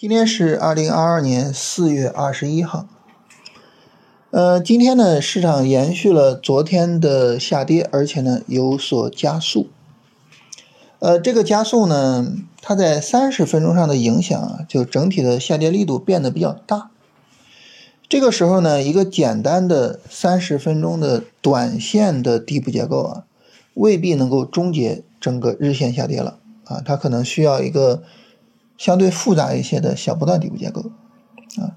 今天是二零二二年四月二十一号。呃，今天呢，市场延续了昨天的下跌，而且呢有所加速。呃，这个加速呢，它在三十分钟上的影响啊，就整体的下跌力度变得比较大。这个时候呢，一个简单的三十分钟的短线的底部结构啊，未必能够终结整个日线下跌了啊，它可能需要一个。相对复杂一些的小波段底部结构，啊，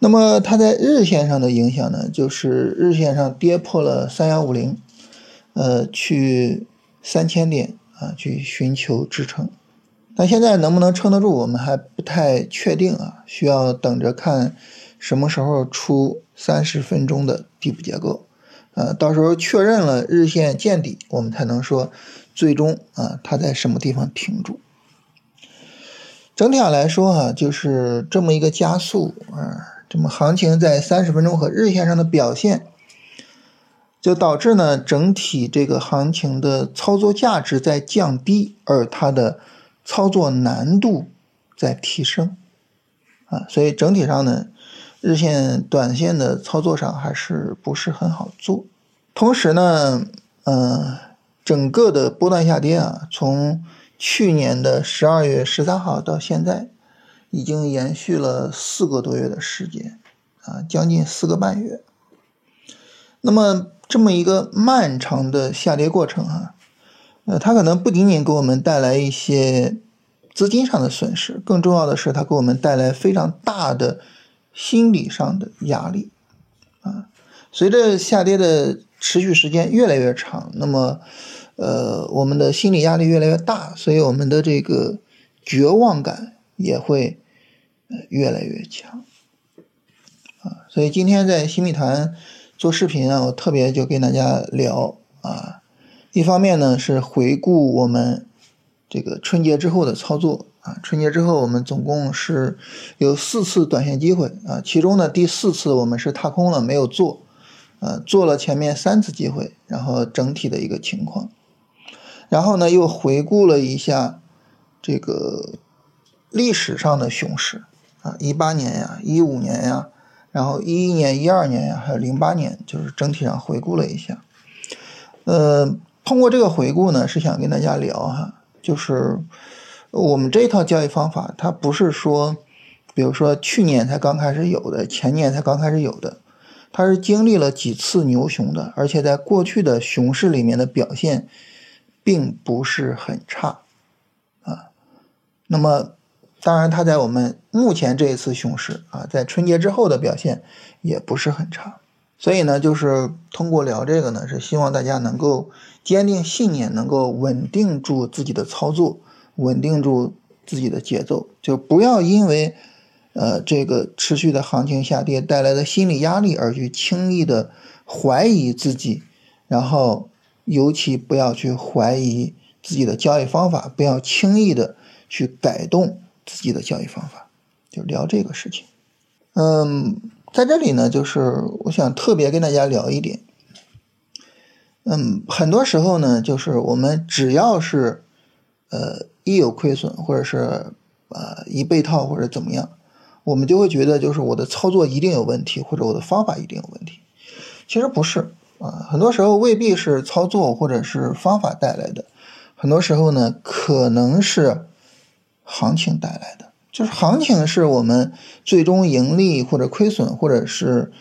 那么它在日线上的影响呢，就是日线上跌破了三幺五零，呃，去三千点啊，去寻求支撑。那现在能不能撑得住，我们还不太确定啊，需要等着看什么时候出三十分钟的底部结构，呃，到时候确认了日线见底，我们才能说最终啊它在什么地方停住。整体上来说，哈，就是这么一个加速啊，这么行情在三十分钟和日线上的表现，就导致呢整体这个行情的操作价值在降低，而它的操作难度在提升啊，所以整体上呢，日线、短线的操作上还是不是很好做。同时呢，嗯，整个的波段下跌啊，从去年的十二月十三号到现在，已经延续了四个多月的时间，啊，将近四个半月。那么这么一个漫长的下跌过程，哈，呃，它可能不仅仅给我们带来一些资金上的损失，更重要的是，它给我们带来非常大的心理上的压力，啊，随着下跌的持续时间越来越长，那么。呃，我们的心理压力越来越大，所以我们的这个绝望感也会呃越来越强啊。所以今天在新米团做视频啊，我特别就跟大家聊啊，一方面呢是回顾我们这个春节之后的操作啊，春节之后我们总共是有四次短线机会啊，其中呢第四次我们是踏空了，没有做，呃，做了前面三次机会，然后整体的一个情况。然后呢，又回顾了一下这个历史上的熊市啊，一八年呀，一五年呀，然后一一年、一二年呀，还有零八年，就是整体上回顾了一下。呃，通过这个回顾呢，是想跟大家聊哈，就是我们这套交易方法，它不是说，比如说去年才刚开始有的，前年才刚开始有的，它是经历了几次牛熊的，而且在过去的熊市里面的表现。并不是很差，啊，那么当然，它在我们目前这一次熊市啊，在春节之后的表现也不是很差，所以呢，就是通过聊这个呢，是希望大家能够坚定信念，能够稳定住自己的操作，稳定住自己的节奏，就不要因为呃这个持续的行情下跌带来的心理压力而去轻易的怀疑自己，然后。尤其不要去怀疑自己的交易方法，不要轻易的去改动自己的交易方法，就聊这个事情。嗯，在这里呢，就是我想特别跟大家聊一点。嗯，很多时候呢，就是我们只要是呃一有亏损，或者是呃一被套或者怎么样，我们就会觉得就是我的操作一定有问题，或者我的方法一定有问题。其实不是。啊，很多时候未必是操作或者是方法带来的，很多时候呢，可能是行情带来的。就是行情是我们最终盈利或者亏损，或者是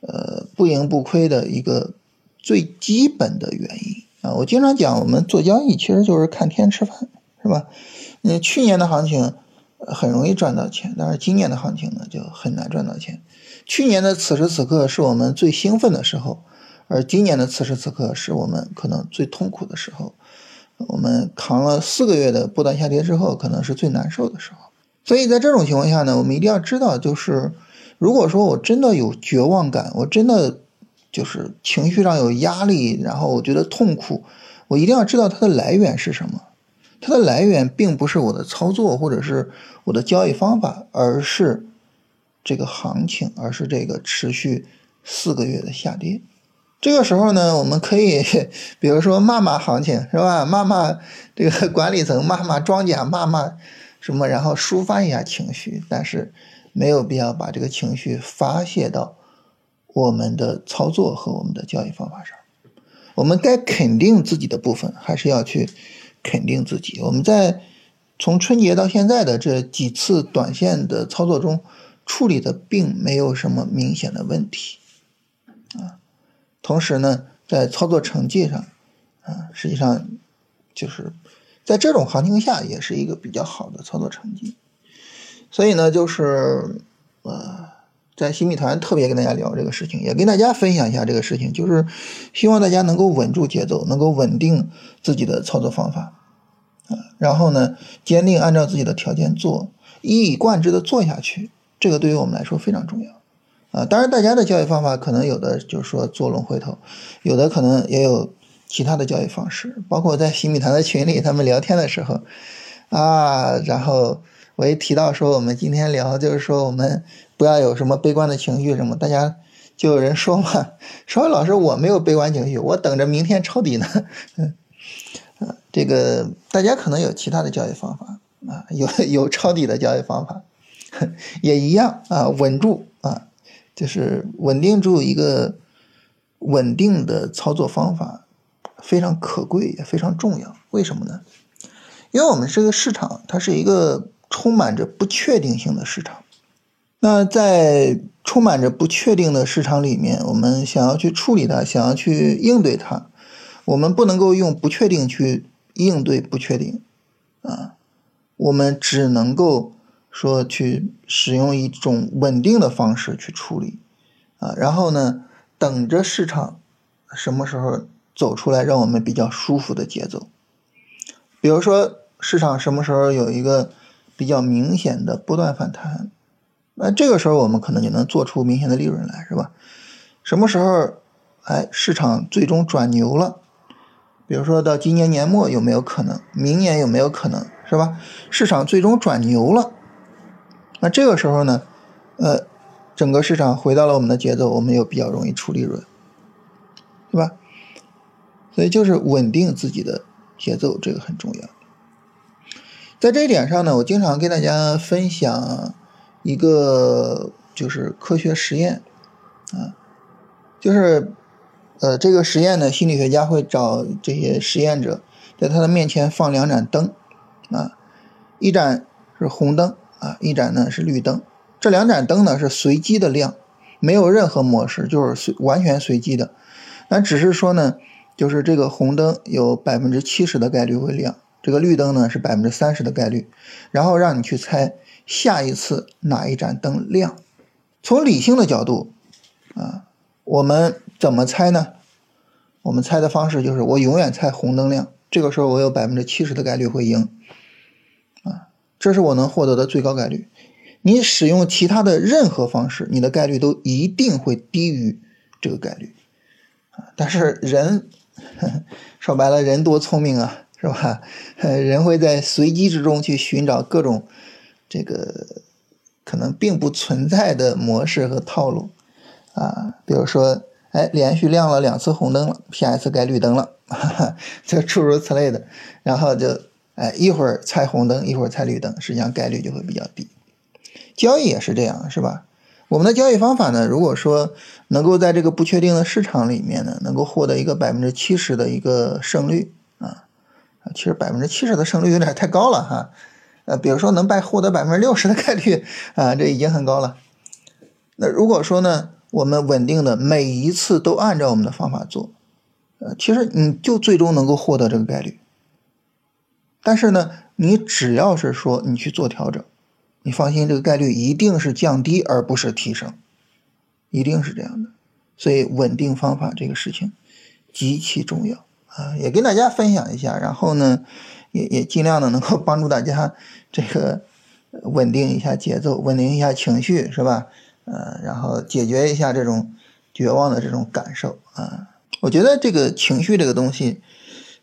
呃不盈不亏的一个最基本的原因啊。我经常讲，我们做交易其实就是看天吃饭，是吧？你去年的行情很容易赚到钱，但是今年的行情呢就很难赚到钱。去年的此时此刻是我们最兴奋的时候。而今年的此时此刻是我们可能最痛苦的时候，我们扛了四个月的波段下跌之后，可能是最难受的时候。所以在这种情况下呢，我们一定要知道，就是如果说我真的有绝望感，我真的就是情绪上有压力，然后我觉得痛苦，我一定要知道它的来源是什么。它的来源并不是我的操作或者是我的交易方法，而是这个行情，而是这个持续四个月的下跌。这个时候呢，我们可以比如说骂骂行情是吧？骂骂这个 管理层，骂骂庄家，骂骂什么，然后抒发一下情绪，但是没有必要把这个情绪发泄到我们的操作和我们的交易方法上。我们该肯定自己的部分，还是要去肯定自己。我们在从春节到现在的这几次短线的操作中，处理的并没有什么明显的问题啊。同时呢，在操作成绩上，啊，实际上就是在这种行情下，也是一个比较好的操作成绩。所以呢，就是呃。在新米团特别跟大家聊这个事情，也跟大家分享一下这个事情，就是希望大家能够稳住节奏，能够稳定自己的操作方法，啊，然后呢，坚定按照自己的条件做，一以贯之的做下去，这个对于我们来说非常重要，啊，当然大家的交易方法可能有的就是说做龙回头，有的可能也有其他的交易方式，包括在新米团的群里他们聊天的时候，啊，然后我一提到说我们今天聊就是说我们。不要有什么悲观的情绪，什么大家就有人说嘛，说老师我没有悲观情绪，我等着明天抄底呢。嗯，啊，这个大家可能有其他的交易方法啊，有有抄底的交易方法，也一样啊，稳住，就是稳定住一个稳定的操作方法非常可贵也非常重要。为什么呢？因为我们这个市场它是一个充满着不确定性的市场。那在充满着不确定的市场里面，我们想要去处理它，想要去应对它，我们不能够用不确定去应对不确定，啊，我们只能够说去使用一种稳定的方式去处理，啊，然后呢，等着市场什么时候走出来让我们比较舒服的节奏，比如说市场什么时候有一个比较明显的波段反弹。那这个时候我们可能就能做出明显的利润来，是吧？什么时候，哎，市场最终转牛了？比如说到今年年末有没有可能？明年有没有可能？是吧？市场最终转牛了，那这个时候呢，呃，整个市场回到了我们的节奏，我们又比较容易出利润，对吧？所以就是稳定自己的节奏，这个很重要。在这一点上呢，我经常跟大家分享。一个就是科学实验，啊，就是呃这个实验呢，心理学家会找这些实验者，在他的面前放两盏灯，啊，一盏是红灯，啊，一盏呢是绿灯。这两盏灯呢是随机的亮，没有任何模式，就是随完全随机的。那只是说呢，就是这个红灯有百分之七十的概率会亮，这个绿灯呢是百分之三十的概率，然后让你去猜。下一次哪一盏灯亮？从理性的角度，啊，我们怎么猜呢？我们猜的方式就是我永远猜红灯亮，这个时候我有百分之七十的概率会赢，这是我能获得的最高概率。你使用其他的任何方式，你的概率都一定会低于这个概率，啊，但是人呵说白了，人多聪明啊，是吧？人会在随机之中去寻找各种。这个可能并不存在的模式和套路啊，比如说，哎，连续亮了两次红灯了，下一次该绿灯了，就诸如此类的，然后就哎一会儿猜红灯，一会儿猜绿灯，实际上概率就会比较低。交易也是这样，是吧？我们的交易方法呢，如果说能够在这个不确定的市场里面呢，能够获得一个百分之七十的一个胜率啊，其实百分之七十的胜率有点太高了哈。呃，比如说能败获得百分之六十的概率啊，这已经很高了。那如果说呢，我们稳定的每一次都按照我们的方法做，呃，其实你就最终能够获得这个概率。但是呢，你只要是说你去做调整，你放心，这个概率一定是降低而不是提升，一定是这样的。所以稳定方法这个事情极其重要啊，也跟大家分享一下。然后呢？也也尽量的能够帮助大家这个稳定一下节奏，稳定一下情绪，是吧？呃，然后解决一下这种绝望的这种感受啊。我觉得这个情绪这个东西，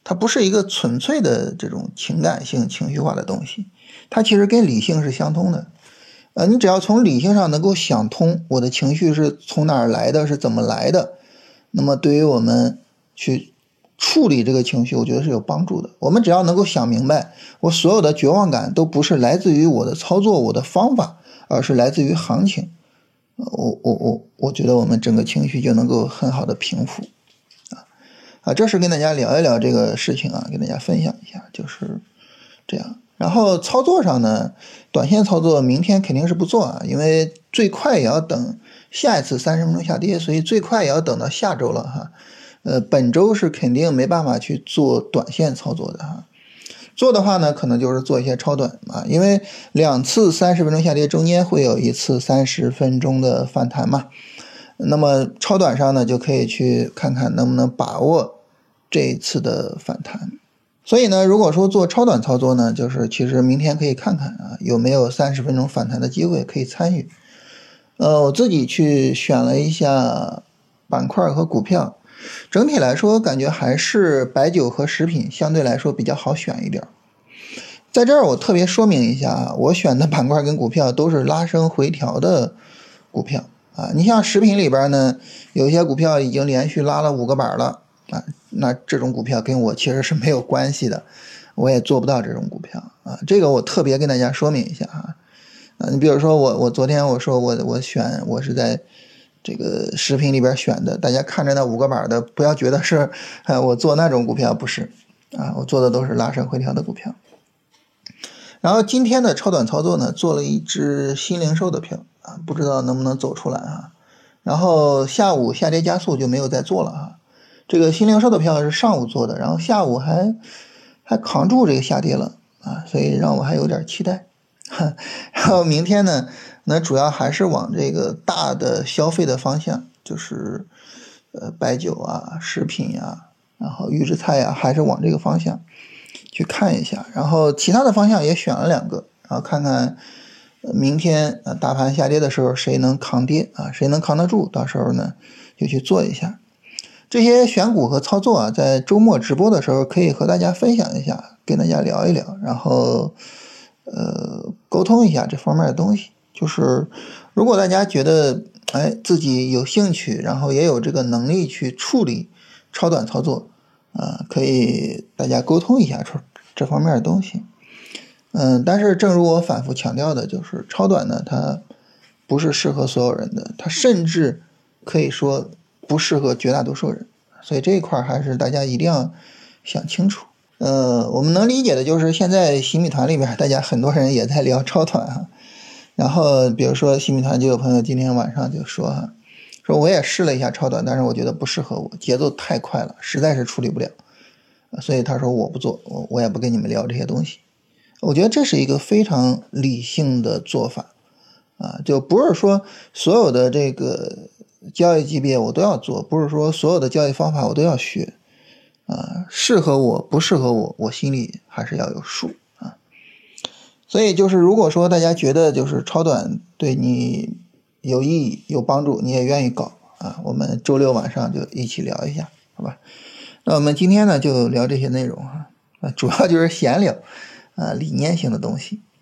它不是一个纯粹的这种情感性、情绪化的东西，它其实跟理性是相通的。呃，你只要从理性上能够想通，我的情绪是从哪儿来的，是怎么来的，那么对于我们去。处理这个情绪，我觉得是有帮助的。我们只要能够想明白，我所有的绝望感都不是来自于我的操作、我的方法，而是来自于行情。我我我，我觉得我们整个情绪就能够很好的平复。啊，这是跟大家聊一聊这个事情啊，跟大家分享一下，就是这样。然后操作上呢，短线操作明天肯定是不做啊，因为最快也要等下一次三十分钟下跌，所以最快也要等到下周了哈。呃，本周是肯定没办法去做短线操作的哈。做的话呢，可能就是做一些超短啊，因为两次三十分钟下跌中间会有一次三十分钟的反弹嘛。那么超短上呢，就可以去看看能不能把握这一次的反弹。所以呢，如果说做超短操作呢，就是其实明天可以看看啊，有没有三十分钟反弹的机会可以参与。呃，我自己去选了一下板块和股票，整体来说感觉还是白酒和食品相对来说比较好选一点。在这儿我特别说明一下啊，我选的板块跟股票都是拉升回调的股票啊。你像食品里边呢，有一些股票已经连续拉了五个板了。啊，那这种股票跟我其实是没有关系的，我也做不到这种股票啊。这个我特别跟大家说明一下啊。啊，你比如说我，我昨天我说我我选我是在这个视频里边选的，大家看着那五个板的，不要觉得是啊我做那种股票不是啊，我做的都是拉升回调的股票。然后今天的超短操作呢，做了一只新零售的票啊，不知道能不能走出来啊。然后下午下跌加速就没有再做了啊。这个新零售的票是上午做的，然后下午还还扛住这个下跌了啊，所以让我还有点期待。然后明天呢，那主要还是往这个大的消费的方向，就是呃白酒啊、食品呀，然后预制菜呀，还是往这个方向去看一下。然后其他的方向也选了两个，然后看看明天呃大盘下跌的时候谁能扛跌啊，谁能扛得住，到时候呢就去做一下。这些选股和操作啊，在周末直播的时候可以和大家分享一下，跟大家聊一聊，然后呃沟通一下这方面的东西。就是如果大家觉得哎自己有兴趣，然后也有这个能力去处理超短操作，啊，可以大家沟通一下这这方面的东西。嗯，但是正如我反复强调的，就是超短呢，它不是适合所有人的，它甚至可以说。不适合绝大多数人，所以这一块还是大家一定要想清楚。呃，我们能理解的就是现在新米团里面，大家很多人也在聊超短哈。然后比如说新米团就有朋友今天晚上就说哈，说我也试了一下超短，但是我觉得不适合我，节奏太快了，实在是处理不了。所以他说我不做，我我也不跟你们聊这些东西。我觉得这是一个非常理性的做法啊，就不是说所有的这个。交易级别我都要做，不是说所有的交易方法我都要学，啊，适合我不适合我，我心里还是要有数啊。所以就是如果说大家觉得就是超短对你有意义、有帮助，你也愿意搞啊，我们周六晚上就一起聊一下，好吧？那我们今天呢就聊这些内容啊，啊，主要就是闲聊啊，理念性的东西。